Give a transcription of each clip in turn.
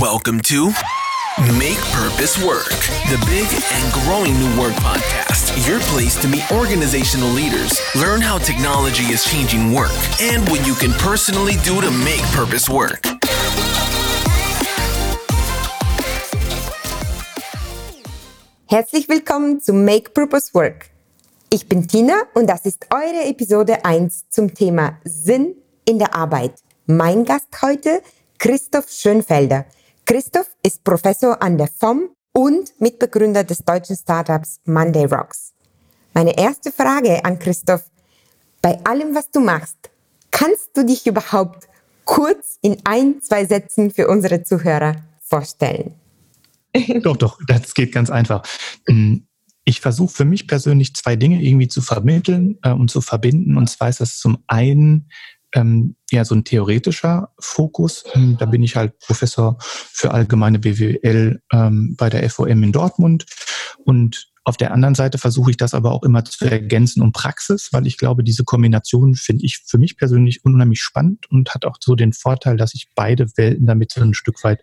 Welcome to Make Purpose Work, the big and growing new work podcast. Your place to meet organizational leaders, learn how technology is changing work, and what you can personally do to make purpose work. Herzlich willkommen zu Make Purpose Work. Ich bin Tina und das ist eure Episode 1 zum Thema Sinn in der Arbeit. Mein Gast heute, Christoph Schönfelder. Christoph ist Professor an der FOM und Mitbegründer des deutschen Startups Monday Rocks. Meine erste Frage an Christoph. Bei allem, was du machst, kannst du dich überhaupt kurz in ein, zwei Sätzen für unsere Zuhörer vorstellen? Doch, doch, das geht ganz einfach. Hm, ich versuche für mich persönlich zwei Dinge irgendwie zu vermitteln äh, und zu verbinden. Und zwar ist das zum einen ähm, ja so ein theoretischer Fokus. Ähm, da bin ich halt Professor für allgemeine BWL ähm, bei der FOM in Dortmund und auf der anderen Seite versuche ich das aber auch immer zu ergänzen um Praxis, weil ich glaube, diese Kombination finde ich für mich persönlich unheimlich spannend und hat auch so den Vorteil, dass ich beide Welten damit so ein Stück weit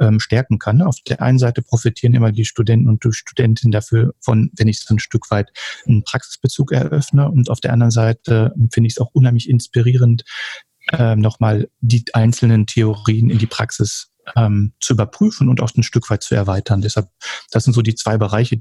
ähm, stärken kann. Auf der einen Seite profitieren immer die Studenten und die Studentinnen dafür von, wenn ich so ein Stück weit einen Praxisbezug eröffne und auf der anderen Seite finde ich es auch unheimlich inspirierend, äh, nochmal die einzelnen Theorien in die Praxis ähm, zu überprüfen und auch ein Stück weit zu erweitern. Deshalb, das sind so die zwei Bereiche,